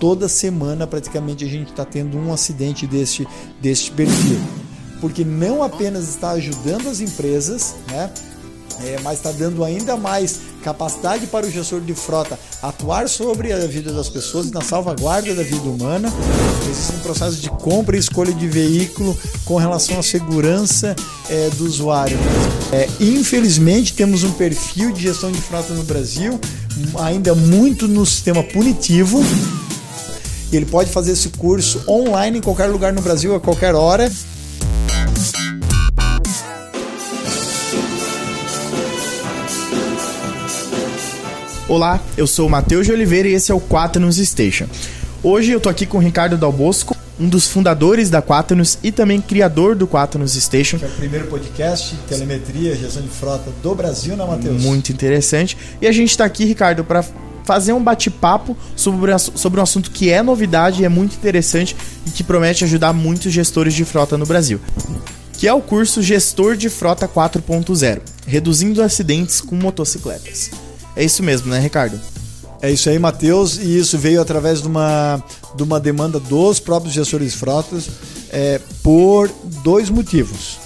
Toda semana praticamente a gente está tendo um acidente deste, deste perfil. Porque não apenas está ajudando as empresas, né? É, mas está dando ainda mais capacidade para o gestor de frota atuar sobre a vida das pessoas na salvaguarda da vida humana. Existe um processo de compra e escolha de veículo com relação à segurança é, do usuário. É, infelizmente, temos um perfil de gestão de frota no Brasil ainda muito no sistema punitivo. Ele pode fazer esse curso online em qualquer lugar no Brasil, a qualquer hora. Olá, eu sou o Matheus de Oliveira e esse é o Quaternos Station. Hoje eu tô aqui com o Ricardo Dalbosco, um dos fundadores da Quaternos e também criador do Quaternos Station. Que é o primeiro podcast de telemetria, gestão de frota do Brasil, né, Matheus? Muito interessante. E a gente está aqui, Ricardo, para fazer um bate-papo sobre, sobre um assunto que é novidade, é muito interessante e que promete ajudar muitos gestores de frota no Brasil. Que é o curso Gestor de Frota 4.0, reduzindo acidentes com motocicletas. É isso mesmo, né, Ricardo? É isso aí, Matheus, e isso veio através de uma, de uma demanda dos próprios gestores de frotas é, por dois motivos.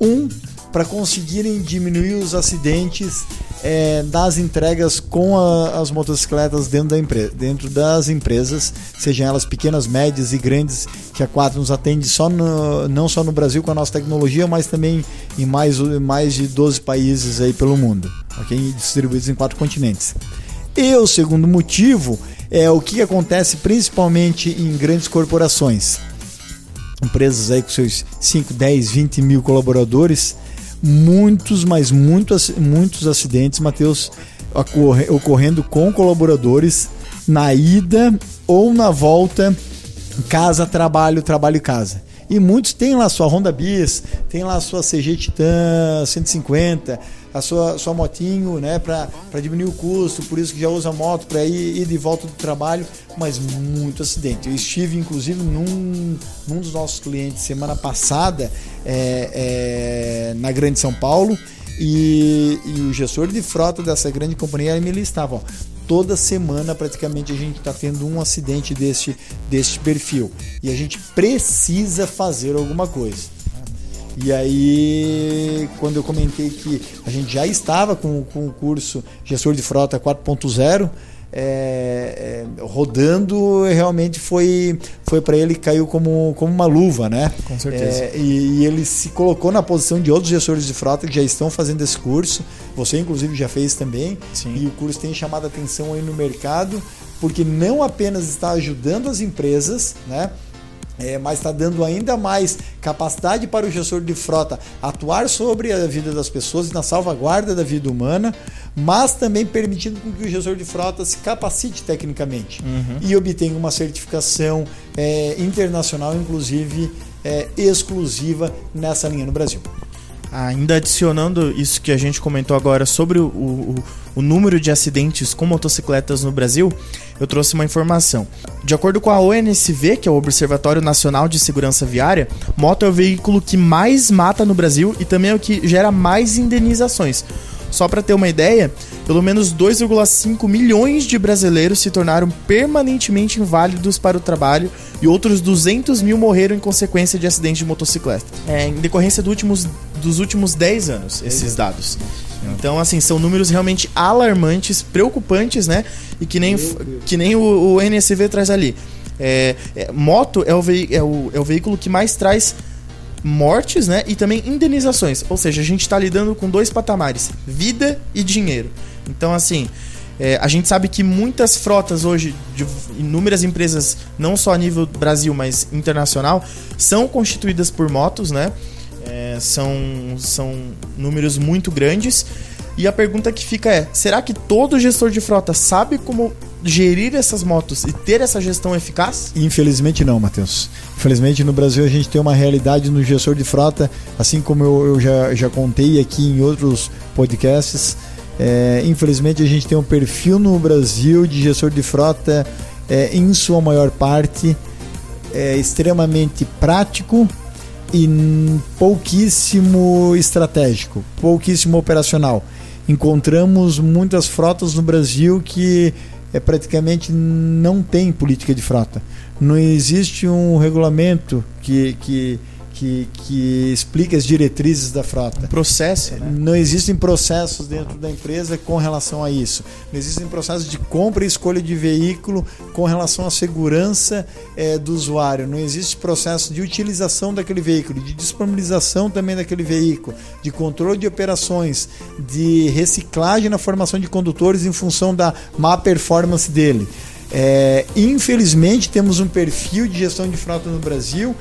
Um, para conseguirem diminuir os acidentes é, das entregas com a, as motocicletas dentro, da empresa, dentro das empresas, sejam elas pequenas, médias e grandes, que a Quatro nos atende só no, não só no Brasil com a nossa tecnologia, mas também em mais, mais de 12 países aí pelo mundo, okay? distribuídos em quatro continentes. E o segundo motivo é o que acontece principalmente em grandes corporações. Empresas aí com seus 5, 10, 20 mil colaboradores, muitos, mas muitos, muitos acidentes, Matheus, ocorrendo com colaboradores na ida ou na volta casa, trabalho, trabalho, casa. E muitos têm lá sua Honda Bis, tem lá sua CG Titan 150, a sua, sua motinho, né, para diminuir o custo, por isso que já usa moto para ir, ir de volta do trabalho, mas muito acidente. Eu estive, inclusive, num, num dos nossos clientes semana passada é, é, na Grande São Paulo e, e, o gestor de frota dessa grande companhia me listava, toda semana praticamente a gente está tendo um acidente deste, deste perfil e a gente precisa fazer alguma coisa. E aí, quando eu comentei que a gente já estava com, com o curso Gestor de Frota 4.0, é, é, rodando realmente foi foi para ele caiu como, como uma luva, né? Com certeza. É, e, e, ele se colocou na posição de outros gestores de frota que já estão fazendo esse curso. Você inclusive já fez também. Sim. E o curso tem chamado a atenção aí no mercado porque não apenas está ajudando as empresas, né? É, mas está dando ainda mais capacidade para o gestor de frota atuar sobre a vida das pessoas e na salvaguarda da vida humana, mas também permitindo que o gestor de frota se capacite tecnicamente uhum. e obtenha uma certificação é, internacional, inclusive é, exclusiva nessa linha no Brasil. Ainda adicionando isso que a gente comentou agora sobre o, o, o, número de acidentes com motocicletas no Brasil, eu trouxe uma informação. De acordo com a ONSV, que é o Observatório Nacional de Segurança Viária, moto é o veículo que mais mata no Brasil e também é o que gera mais indenizações. Só para ter uma ideia, pelo menos 2,5 milhões de brasileiros se tornaram permanentemente inválidos para o trabalho e outros 200 mil morreram em consequência de acidentes de motocicleta. É, em decorrência do últimos, dos últimos 10 anos, esses dados. Então, assim, são números realmente alarmantes, preocupantes, né? E que nem, que nem o, o NSV traz ali. É, é, moto é o, é, o, é o veículo que mais traz mortes, né? E também indenizações. Ou seja, a gente está lidando com dois patamares: vida e dinheiro. Então, assim, é, a gente sabe que muitas frotas hoje, de inúmeras empresas, não só a nível Brasil, mas internacional, são constituídas por motos, né? São, são números muito grandes. E a pergunta que fica é: será que todo gestor de frota sabe como gerir essas motos e ter essa gestão eficaz? Infelizmente não, Matheus. Infelizmente no Brasil a gente tem uma realidade no gestor de frota, assim como eu, eu já, já contei aqui em outros podcasts. É, infelizmente a gente tem um perfil no Brasil de gestor de frota, é, em sua maior parte, é, extremamente prático e pouquíssimo estratégico, pouquíssimo operacional. Encontramos muitas frotas no Brasil que é praticamente não tem política de frota. Não existe um regulamento que, que que, que explica as diretrizes da frota. Um processo, né? Não existem processos dentro da empresa com relação a isso. Não existem processos de compra e escolha de veículo com relação à segurança é, do usuário. Não existe processo de utilização daquele veículo, de disponibilização também daquele veículo, de controle de operações, de reciclagem na formação de condutores em função da má performance dele. É, infelizmente, temos um perfil de gestão de frota no Brasil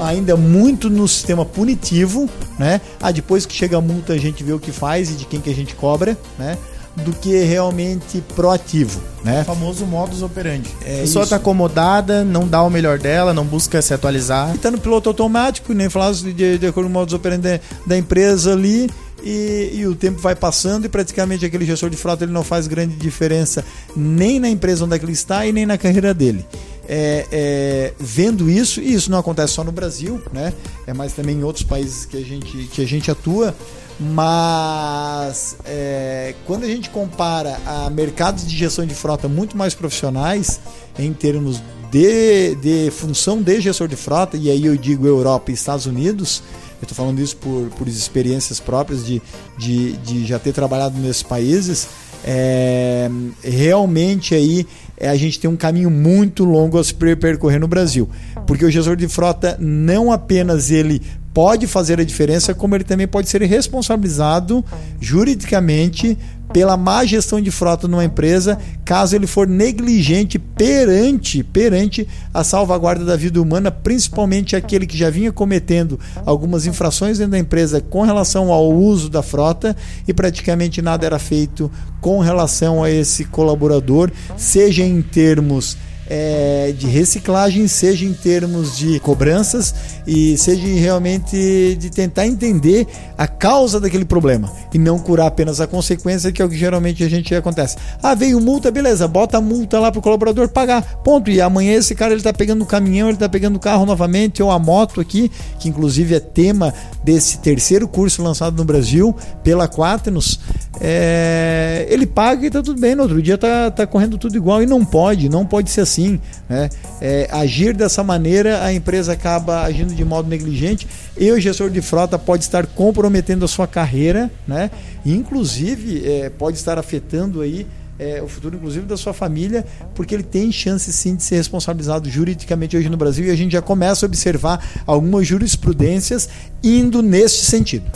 ainda muito no sistema punitivo, né? Ah, depois que chega a multa a gente vê o que faz e de quem que a gente cobra, né? Do que realmente proativo, né? O famoso modus operandi. É a pessoa está acomodada, não dá o melhor dela, não busca se atualizar. E tá no piloto automático, nem falar de, de acordo com o modus operandi da empresa ali e, e, o tempo vai passando e praticamente aquele gestor de frota ele não faz grande diferença nem na empresa onde é ele está e nem na carreira dele. É, é, vendo isso, e isso não acontece só no Brasil, né? é mais também em outros países que a gente, que a gente atua, mas é, quando a gente compara a mercados de gestão de frota muito mais profissionais em termos de, de função de gestor de frota, e aí eu digo Europa e Estados Unidos, eu estou falando isso por, por experiências próprias de, de, de já ter trabalhado nesses países. É, realmente aí é, a gente tem um caminho muito longo a se percorrer no Brasil, porque o gestor de frota não apenas ele pode fazer a diferença, como ele também pode ser responsabilizado juridicamente pela má gestão de frota numa empresa, caso ele for negligente perante perante a salvaguarda da vida humana, principalmente aquele que já vinha cometendo algumas infrações dentro da empresa com relação ao uso da frota e praticamente nada era feito com relação a esse colaborador, seja em termos é, de reciclagem, seja em termos de cobranças e seja realmente de tentar entender a causa daquele problema e não curar apenas a consequência, que é o que geralmente a gente acontece. Ah, veio multa, beleza, bota a multa lá para o colaborador pagar, ponto. E amanhã esse cara ele está pegando o caminhão, ele está pegando o carro novamente, ou a moto aqui, que inclusive é tema desse terceiro curso lançado no Brasil pela Quaternos. É, ele paga e está tudo bem, no outro dia está tá correndo tudo igual e não pode, não pode ser assim assim. Né? É, agir dessa maneira, a empresa acaba agindo de modo negligente e o gestor de frota pode estar comprometendo a sua carreira, né? inclusive é, pode estar afetando aí é, o futuro, inclusive, da sua família, porque ele tem chance sim de ser responsabilizado juridicamente hoje no Brasil e a gente já começa a observar algumas jurisprudências indo neste sentido.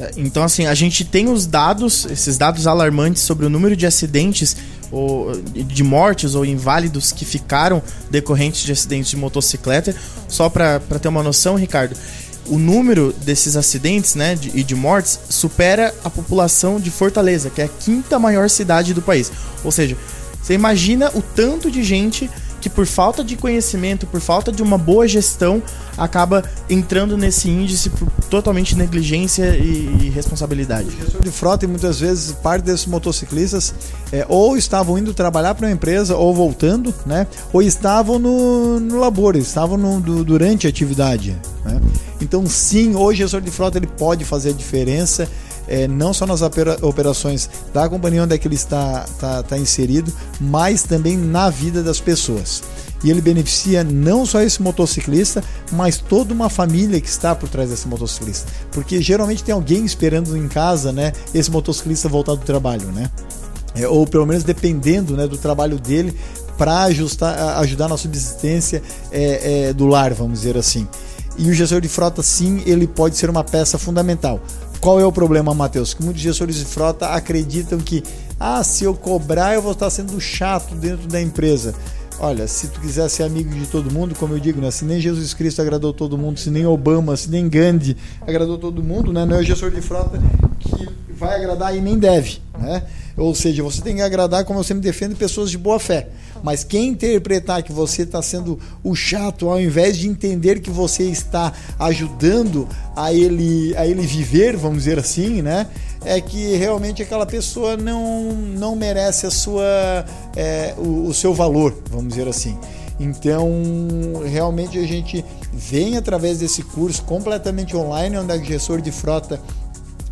É, então, assim, a gente tem os dados, esses dados alarmantes sobre o número de acidentes ou de mortes ou inválidos que ficaram decorrentes de acidentes de motocicleta. Só para ter uma noção, Ricardo, o número desses acidentes né, de, e de mortes supera a população de Fortaleza, que é a quinta maior cidade do país. Ou seja, você imagina o tanto de gente que por falta de conhecimento, por falta de uma boa gestão, acaba entrando nesse índice por totalmente negligência e, responsabilidade. De frota e muitas vezes parte desses motociclistas é, ou estavam indo trabalhar para uma empresa ou voltando, né? Ou estavam no, no labor, estavam no, do, durante a atividade. Né? Então sim, hoje o gestor de frota ele pode fazer a diferença é, não só nas operações da companhia onde é que ele está, está, está inserido, mas também na vida das pessoas. E ele beneficia não só esse motociclista, mas toda uma família que está por trás desse motociclista. Porque geralmente tem alguém esperando em casa, né, esse motociclista voltar do trabalho, né? É, ou pelo menos dependendo né, do trabalho dele para ajudar na subsistência é, é, do lar, vamos dizer assim. E o gestor de frota, sim, ele pode ser uma peça fundamental. Qual é o problema, Matheus? Que muitos gestores de frota acreditam que, ah, se eu cobrar, eu vou estar sendo chato dentro da empresa. Olha, se tu quiser ser amigo de todo mundo, como eu digo, né? Se nem Jesus Cristo agradou todo mundo, se nem Obama, se nem Gandhi agradou todo mundo, né? Não é o gestor de frota que vai agradar e nem deve, né? Ou seja, você tem que agradar, como eu sempre defendo, pessoas de boa fé. Mas quem interpretar que você está sendo o chato, ao invés de entender que você está ajudando a ele, a ele viver, vamos dizer assim, né? É que realmente aquela pessoa não, não merece a sua, é, o, o seu valor, vamos dizer assim. Então, realmente a gente vem através desse curso completamente online, onde a gestor de frota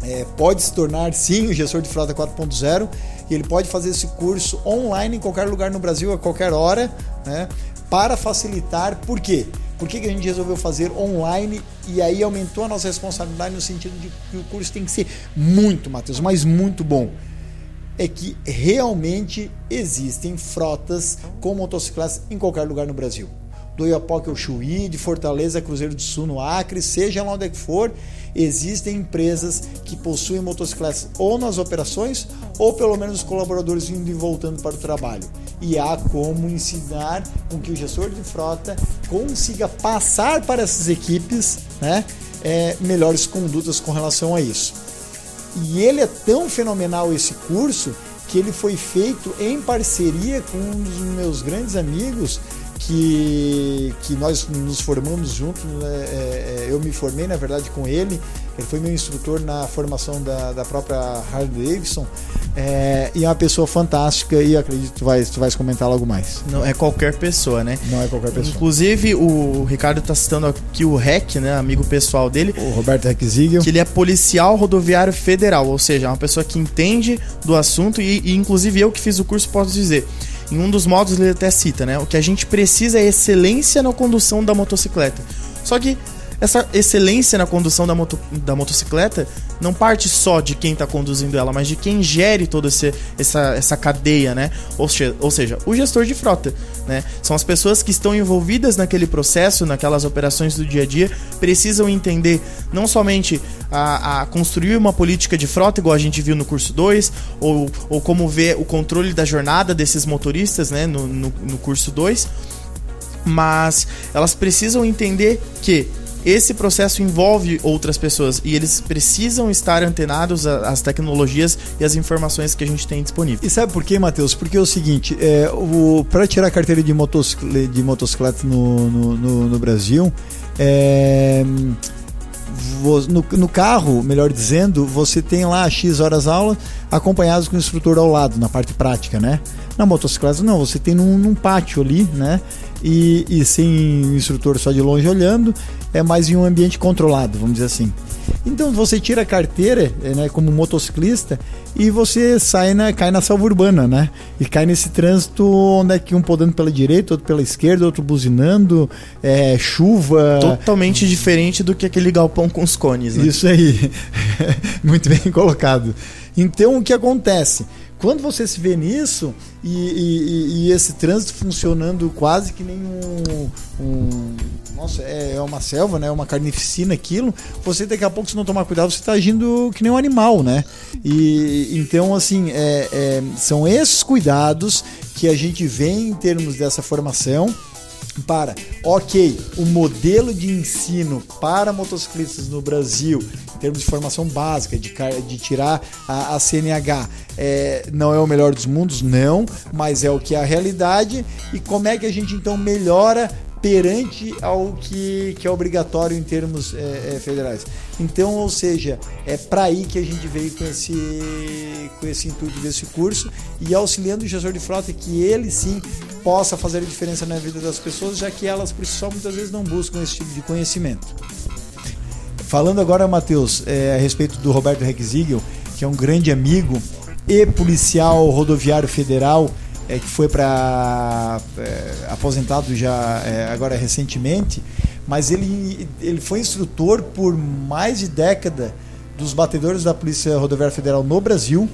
é, pode se tornar sim o gestor de frota 4.0 E ele pode fazer esse curso online em qualquer lugar no Brasil, a qualquer hora, né? Para facilitar, por quê? Por que, que a gente resolveu fazer online e aí aumentou a nossa responsabilidade no sentido de que o curso tem que ser muito, Matheus, mas muito bom? É que realmente existem frotas com motocicletas em qualquer lugar no Brasil do Iapoque ao Chuí, de Fortaleza, Cruzeiro do Sul, no Acre, seja lá onde é for, existem empresas que possuem motocicletas ou nas operações ou pelo menos os colaboradores indo e voltando para o trabalho. E há como ensinar com que o gestor de frota consiga passar para essas equipes né, é, melhores condutas com relação a isso. E ele é tão fenomenal esse curso que ele foi feito em parceria com um dos meus grandes amigos, que, que nós nos formamos juntos. Né? É, é, eu me formei, na verdade, com ele. Ele foi meu instrutor na formação da, da própria Harley Davidson. É, e é uma pessoa fantástica e acredito que tu vais, tu vais comentar logo mais. Não é qualquer pessoa, né? Não é qualquer pessoa. Inclusive, o Ricardo está citando aqui o REC, né? Amigo pessoal dele. O Roberto Rec Ziegel. Que ele é policial rodoviário federal, ou seja, é uma pessoa que entende do assunto e, e inclusive eu que fiz o curso posso dizer em um dos modos ele até cita, né? O que a gente precisa é excelência na condução da motocicleta. Só que essa excelência na condução da, moto, da motocicleta não parte só de quem está conduzindo ela, mas de quem gere toda essa, essa cadeia, né? Ou, ou seja, o gestor de frota, né? São as pessoas que estão envolvidas naquele processo, naquelas operações do dia a dia, precisam entender não somente a, a construir uma política de frota, igual a gente viu no curso 2, ou, ou como ver o controle da jornada desses motoristas, né? No, no, no curso 2, mas elas precisam entender que esse processo envolve outras pessoas e eles precisam estar antenados às tecnologias e às informações que a gente tem disponível. E sabe por quê, Matheus? Porque é o seguinte, é, para tirar a carteira de, motocicleta, de motocicleta no, no, no, no Brasil, é, no, no, carro, melhor dizendo, você tem lá X horas aula acompanhados com o instrutor ao lado, na parte prática, né? Na motocicleta não, você tem num, num pátio ali, né? E, e sem o instrutor só de longe olhando, é mais em um ambiente controlado, vamos dizer assim. Então você tira a carteira, eh, né, como motociclista, e você sai na, cai na selva urbana, né? E cai nesse trânsito onde é que um podendo pela direita, outro pela esquerda, outro buzinando, é, chuva. Totalmente diferente do que aquele galpão com os cones, né? Isso aí. Muito bem colocado. Então o que acontece? Quando você se vê nisso e, e, e esse trânsito funcionando quase que nem um, um nossa, é, é, uma selva, né? Uma carnificina aquilo. Você daqui a pouco, se não tomar cuidado, você está agindo que nem um animal, né? E então, assim, é, é, são esses cuidados que a gente vê em termos dessa formação para, ok, o modelo de ensino para motociclistas no Brasil, em termos de formação básica, de, de tirar a, a CNH, é, não é o melhor dos mundos? Não, mas é o que é a realidade. E como é que a gente então melhora perante ao que, que é obrigatório em termos é, é, federais. Então, ou seja, é para aí que a gente veio com esse, com esse intuito desse curso e auxiliando o gestor de frota que ele sim possa fazer a diferença na vida das pessoas, já que elas por si só muitas vezes não buscam esse tipo de conhecimento. Falando agora, Matheus, é, a respeito do Roberto Rexigel, que é um grande amigo e policial rodoviário federal, é, que foi para é, aposentado já é, agora recentemente, mas ele, ele foi instrutor por mais de década dos batedores da Polícia Rodoviária Federal no Brasil,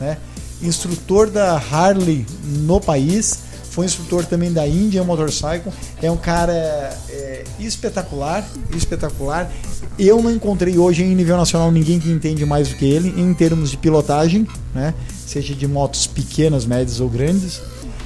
né? instrutor da Harley no país, foi instrutor também da Indian Motorcycle, é um cara é, espetacular, espetacular. Eu não encontrei hoje em nível nacional ninguém que entende mais do que ele em termos de pilotagem, né? seja de motos pequenas, médias ou grandes.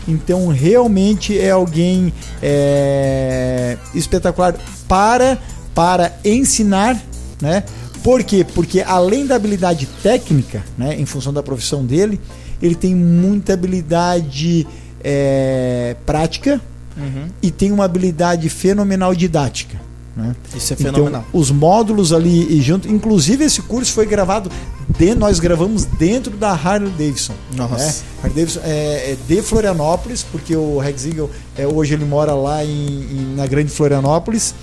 Então, realmente é alguém é, espetacular para, para ensinar, né? Por quê? Porque além da habilidade técnica, né, em função da profissão dele, ele tem muita habilidade é, prática uhum. e tem uma habilidade fenomenal didática. Né? Isso é fenomenal. Então, os módulos ali e junto, inclusive esse curso foi gravado, de, nós gravamos dentro da Harley Davidson. Nossa. Né? Harley Davidson é, é, de Florianópolis, porque o Rex Eagle é, hoje ele mora lá em, em, na Grande Florianópolis.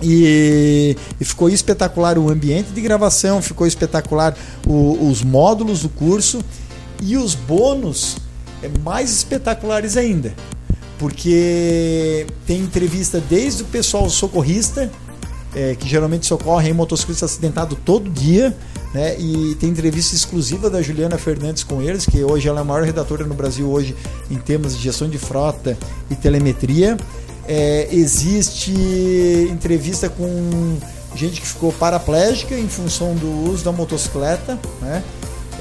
E, e, ficou espetacular o ambiente de gravação, ficou espetacular o, os módulos do curso. E os bônus mais espetaculares ainda, porque tem entrevista desde o pessoal socorrista, é, que geralmente socorre em motociclista acidentado todo dia, né? E tem entrevista exclusiva da Juliana Fernandes com eles, que hoje ela é a maior redatora no Brasil hoje em temas de gestão de frota e telemetria. É, existe entrevista com gente que ficou paraplégica em função do uso da motocicleta, né?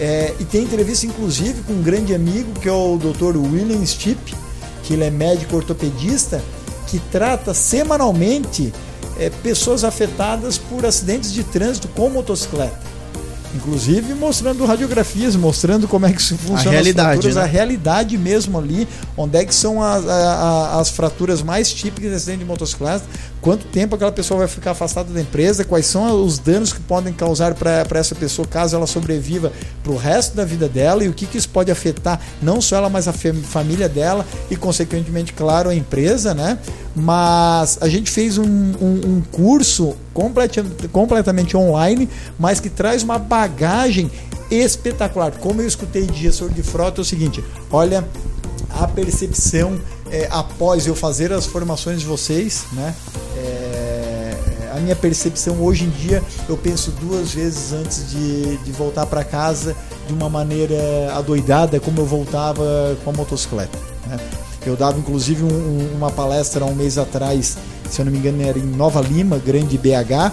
É, e tem entrevista inclusive com um grande amigo que é o Dr. William Stipp, que ele é médico ortopedista, que trata semanalmente é, pessoas afetadas por acidentes de trânsito com motocicleta. Inclusive mostrando radiografias, mostrando como é que isso funciona. A realidade, né? a realidade mesmo ali, onde é que são as, as, as fraturas mais típicas de acidente de motocicleta, quanto tempo aquela pessoa vai ficar afastada da empresa, quais são os danos que podem causar para essa pessoa caso ela sobreviva para o resto da vida dela e o que, que isso pode afetar não só ela, mas a família dela e, consequentemente, claro, a empresa, né? Mas a gente fez um, um, um curso complet, completamente online, mas que traz uma bagagem espetacular. Como eu escutei de gestor de frota, é o seguinte: olha, a percepção é, após eu fazer as formações de vocês, né? É, a minha percepção hoje em dia, eu penso duas vezes antes de, de voltar para casa de uma maneira adoidada, como eu voltava com a motocicleta. Né? Eu dava inclusive um, uma palestra há um mês atrás, se eu não me engano, era em Nova Lima, grande BH,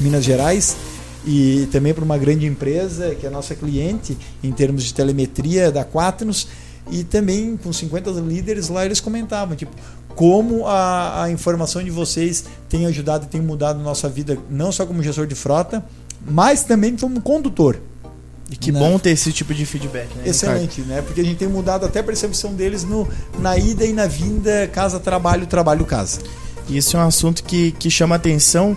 Minas Gerais, e também para uma grande empresa que é nossa cliente em termos de telemetria da Quaternos e também com 50 líderes lá eles comentavam tipo como a, a informação de vocês tem ajudado e tem mudado a nossa vida não só como gestor de frota mas também como condutor e que né? bom ter esse tipo de feedback, né? Excelente, Ricardo? né? Porque a gente tem mudado até a percepção deles no, na ida e na vinda, casa, trabalho, trabalho, casa. Isso é um assunto que, que chama atenção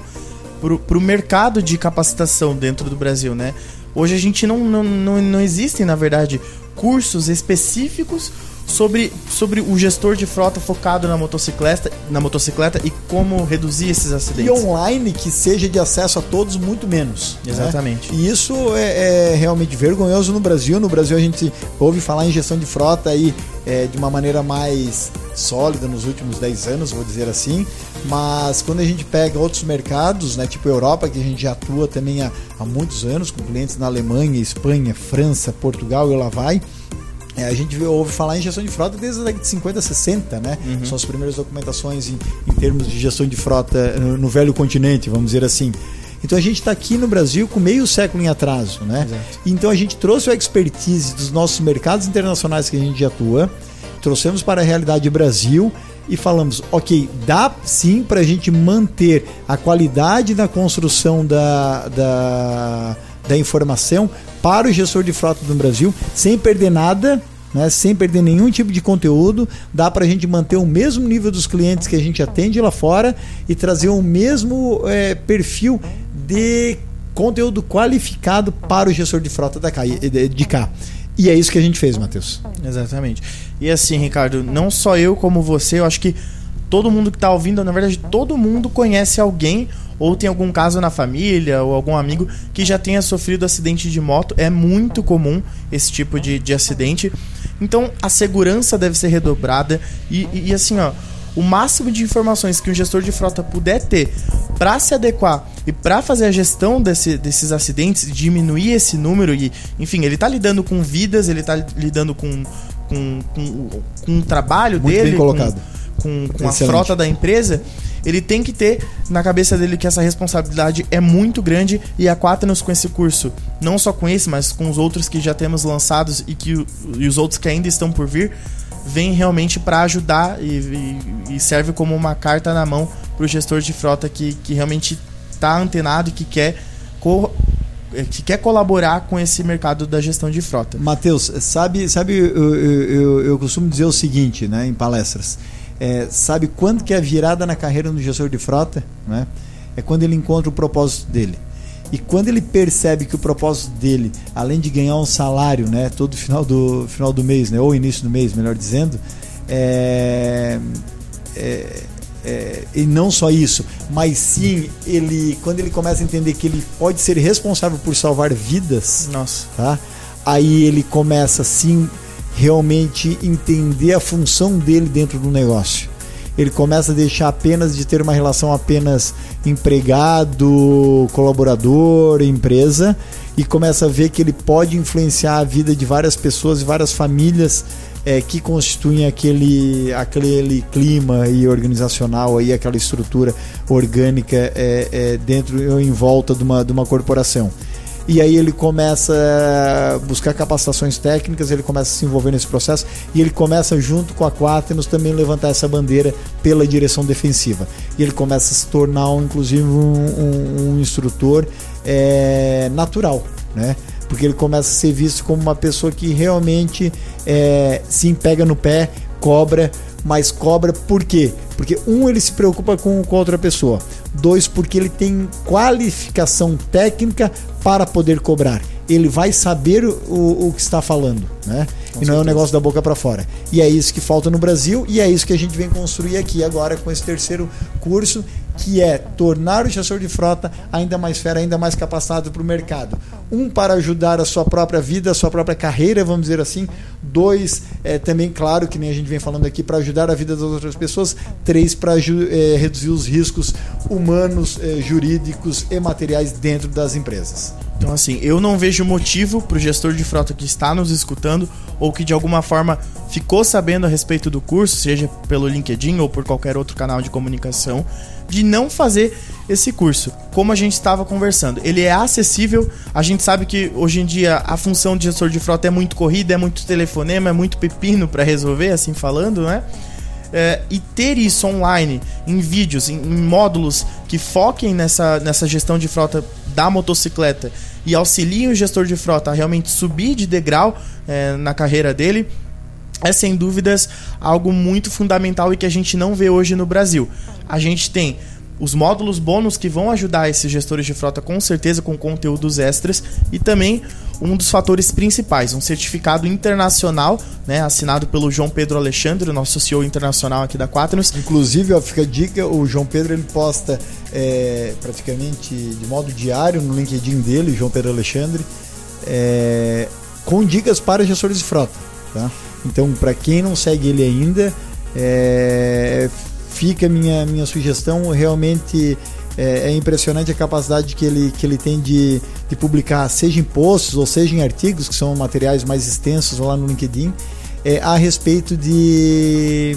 para o mercado de capacitação dentro do Brasil, né? Hoje a gente não, não, não, não existem, na verdade, cursos específicos sobre, sobre o gestor de frota focado na motocicleta, na motocicleta e como reduzir esses acidentes. E online que seja de acesso a todos, muito menos. Né? Exatamente. Né? E isso é, é, realmente vergonhoso no Brasil. No Brasil a gente ouve falar em gestão de frota aí é, de uma maneira mais sólida nos últimos 10 anos, vou dizer assim. Mas quando a gente pega outros mercados, né, tipo Europa, que a gente já atua também há, há muitos anos, com clientes na Alemanha, Espanha, França, Portugal e lá vai é, a gente ouve falar em gestão de frota desde a década de 50, 60, né? Uhum. São as primeiras documentações em, em, termos de gestão de frota no, no velho continente, vamos dizer assim. Então a gente está aqui no Brasil com meio século em atraso, né? Exato. Então a gente trouxe a expertise dos nossos mercados internacionais que a gente atua, trouxemos para a realidade Brasil e falamos, ok, dá sim para a gente manter a qualidade na construção da, da da informação para o gestor de frota do Brasil, sem perder nada, né, sem perder nenhum tipo de conteúdo, dá para a gente manter o mesmo nível dos clientes que a gente atende lá fora e trazer o mesmo é, perfil de conteúdo qualificado para o gestor de frota da cá, de cá. E é isso que a gente fez, Matheus. Exatamente. E assim, Ricardo, não só eu como você, eu acho que todo mundo que está ouvindo, na verdade, todo mundo conhece alguém ou tem algum caso na família ou algum amigo que já tenha sofrido acidente de moto. É muito comum esse tipo de, de acidente. Então a segurança deve ser redobrada e, e, e assim, ó, o máximo de informações que um gestor de frota puder ter para se adequar e para fazer a gestão desse, desses acidentes, diminuir esse número e, enfim, ele está lidando com vidas, ele está lidando com, com, com, com o trabalho Muito dele, bem colocado. com, com, com a frota da empresa ele tem que ter na cabeça dele que essa responsabilidade é muito grande e a Quaternos com esse curso, não só com esse, mas com os outros que já temos lançados e, que, e os outros que ainda estão por vir, vem realmente para ajudar e, e, e, serve como uma carta na mão para o gestor de frota que, que realmente está antenado e que quer que quer colaborar com esse mercado da gestão de frota. Matheus, sabe, sabe eu, eu, eu, eu costumo dizer o seguinte né, em palestras é, sabe quando que é a virada na carreira do gestor de frota? Né? É quando ele encontra o propósito dele. E quando ele percebe que o propósito dele, além de ganhar um salário, né, todo final do final do mês, né, ou início do mês, melhor dizendo, é, é, é, e não só isso, mas sim ele quando ele começa a entender que ele pode ser responsável por salvar vidas, Nossa. tá? aí ele começa sim realmente entender a função dele dentro do negócio. Ele começa a deixar apenas de ter uma relação apenas empregado, colaborador, empresa e começa a ver que ele pode influenciar a vida de várias pessoas e várias famílias é, que constituem aquele, aquele clima e organizacional aí, aquela estrutura orgânica é, é, dentro ou em volta de uma, de uma corporação e aí ele começa a buscar capacitações técnicas, ele começa a se envolver nesse processo e ele começa junto com a Quaternos também levantar essa bandeira pela direção defensiva. E ele começa a se tornar, um, inclusive, um, um, um instrutor é, natural, né? Porque ele começa a ser visto como uma pessoa que realmente é, se pega no pé, cobra, mas cobra por quê? Porque um, ele se preocupa com, com outra pessoa. Dois, porque ele tem qualificação técnica para poder cobrar. Ele vai saber o, o que está falando, né? Com e não certeza. é um negócio da boca para fora. E é isso que falta no Brasil e é isso que a gente vem construir aqui agora com esse terceiro curso, que é tornar o gestor de frota ainda mais fera, ainda mais capacitado para o mercado. Um, para ajudar a sua própria vida, a sua própria carreira, vamos dizer assim. Dois, é, também, claro, que nem a gente vem falando aqui, para ajudar a vida das outras pessoas. Três, para é, reduzir os riscos humanos, é, jurídicos e materiais dentro das empresas. Então, assim, eu não vejo motivo para o gestor de frota que está nos escutando ou que de alguma forma ficou sabendo a respeito do curso, seja pelo LinkedIn ou por qualquer outro canal de comunicação, de não fazer esse curso. Como a gente estava conversando, ele é acessível. A gente sabe que hoje em dia a função de gestor de frota é muito corrida, é muito telefonema, é muito pepino para resolver, assim falando, né? É, e ter isso online, em vídeos, em, em, módulos que foquem nessa, nessa gestão de frota da motocicleta e auxiliem o gestor de frota a realmente subir de degrau é, na carreira dele, é sem dúvidas algo muito fundamental e que a gente não vê hoje no Brasil. A gente tem os módulos bônus que vão ajudar esses gestores de frota com certeza com conteúdos extras e também um dos fatores principais, um certificado internacional, né, assinado pelo João Pedro Alexandre, nosso CEO internacional aqui da Quaternos. Inclusive, ó, fica a dica, o João Pedro ele posta é, praticamente de modo diário no LinkedIn dele, João Pedro Alexandre, é, com dicas para gestores de frota, tá? Então, para quem não segue ele ainda, é, fica minha minha sugestão realmente é, é, impressionante a capacidade que ele, que ele tem de, de publicar, seja em posts ou seja em artigos, que são materiais mais extensos lá no LinkedIn, é, a respeito de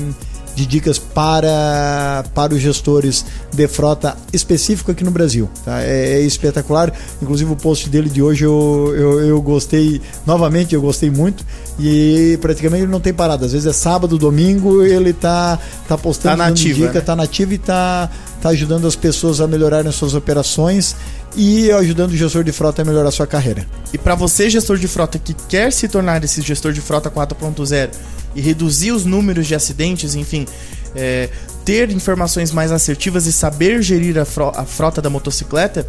de dicas para, para os gestores de frota específico aqui no Brasil. Tá? É, é, espetacular. Inclusive o post dele de hoje eu, eu, eu, gostei, novamente eu gostei muito. E praticamente ele não tem parada. Às vezes é sábado, domingo, ele tá, tá postando tá nativa, dica, né? tá nativo e tá, tá ajudando as pessoas a melhorarem suas operações e ajudando o gestor de frota a melhorar a sua carreira. E para você, gestor de frota que quer se tornar esse gestor de frota 4.0 e reduzir os números de acidentes, enfim, é, ter informações mais assertivas e saber gerir a, fro a, frota da motocicleta,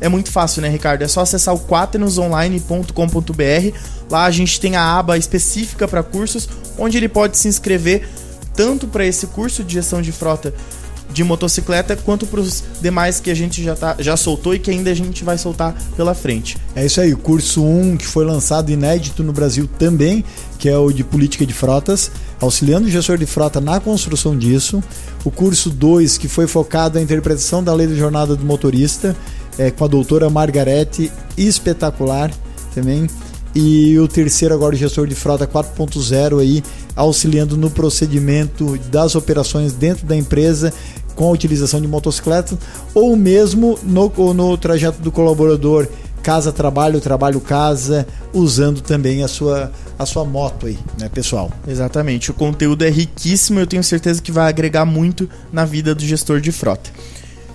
é muito fácil, né, Ricardo? É só acessar o quaternosonline.com.br. Lá a gente tem a aba específica para cursos, onde ele pode se inscrever tanto para esse curso de gestão de frota de motocicleta quanto para os demais que a gente já, tá, já soltou e que ainda a gente vai soltar pela frente. É isso aí, o curso 1 que foi lançado inédito no Brasil também, que é o de política de frotas, auxiliando o gestor de frota na construção disso. O curso 2 que foi focado na interpretação da lei da jornada do motorista, é, com a doutora Margarete, espetacular também. E o terceiro agora o gestor de frota 4.0 aí, auxiliando no procedimento das operações dentro da empresa com a utilização de motocicleta ou mesmo no, no trajeto do colaborador casa-trabalho, trabalho-casa, usando também a sua, a sua moto aí, né, pessoal? Exatamente. O conteúdo é riquíssimo, eu tenho certeza que vai agregar muito na vida do gestor de frota.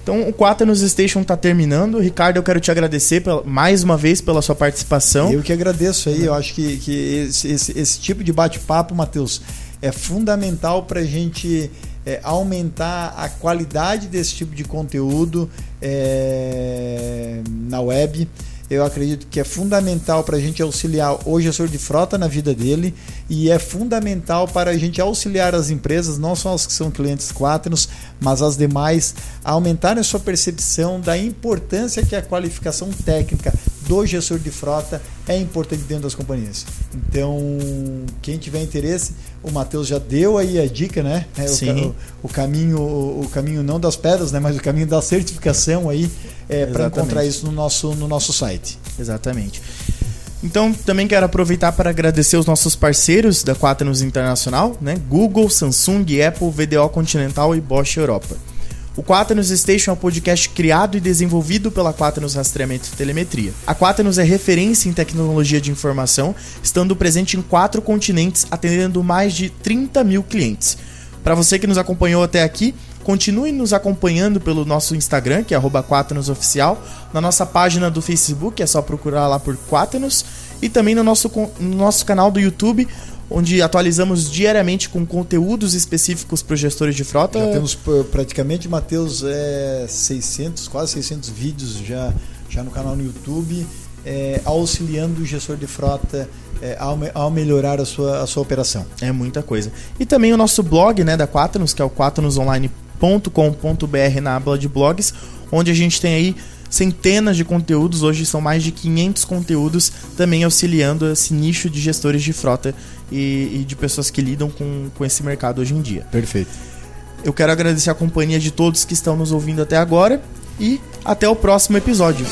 Então, o Quaternos Station está terminando. Ricardo, eu quero te agradecer mais uma vez pela sua participação. Eu que agradeço aí. Eu acho que, que esse, esse, esse tipo de bate-papo, Matheus, é fundamental para a gente é, aumentar a qualidade desse tipo de conteúdo é, na web. Eu acredito que é fundamental para a gente auxiliar o gestor de frota na vida dele e é fundamental para a gente auxiliar as empresas, não só as que são clientes Quaternos, mas as demais, a aumentarem a sua percepção da importância que a qualificação técnica do gestor de frota é importante dentro das companhias. Então, quem tiver interesse, o Matheus já deu aí a dica, né? É, Sim. O, o, caminho, o, caminho não das pedras, né? Mas o caminho da certificação aí é, para encontrar isso no nosso, no nosso site. Exatamente. Então, também quero aproveitar para agradecer os nossos parceiros da Quaternos Internacional, né? Google, Samsung, Apple, VDO Continental e Bosch Europa. O Quaternos Station é um podcast criado e desenvolvido pela Quaternos Rastreamento e Telemetria. A Quaternos é referência em tecnologia de informação, estando presente em quatro continentes, atendendo mais de 30 mil clientes. Para você que nos acompanhou até aqui, continue nos acompanhando pelo nosso Instagram, que é Quaternosoficial, na nossa página do Facebook, é só procurar lá por Quaternos, e também no nosso, no nosso canal do YouTube, onde atualizamos diariamente com conteúdos específicos para os gestores de frota. Já temos praticamente, Matheus, é, 600, quase 600 vídeos já, já no canal no YouTube, é, auxiliando o gestor de frota é, ao, ao, melhorar a sua, a sua operação. É muita coisa. E também o nosso blog né, da Quaternos, que é o quaternosonline.com.br na aba de blogs, onde a gente tem aí centenas de conteúdos, hoje são mais de 500 conteúdos, também auxiliando esse nicho de gestores de frota e, e de pessoas que lidam com, com esse mercado hoje em dia. Perfeito. Eu quero agradecer a companhia de todos que estão nos ouvindo até agora e até o próximo episódio.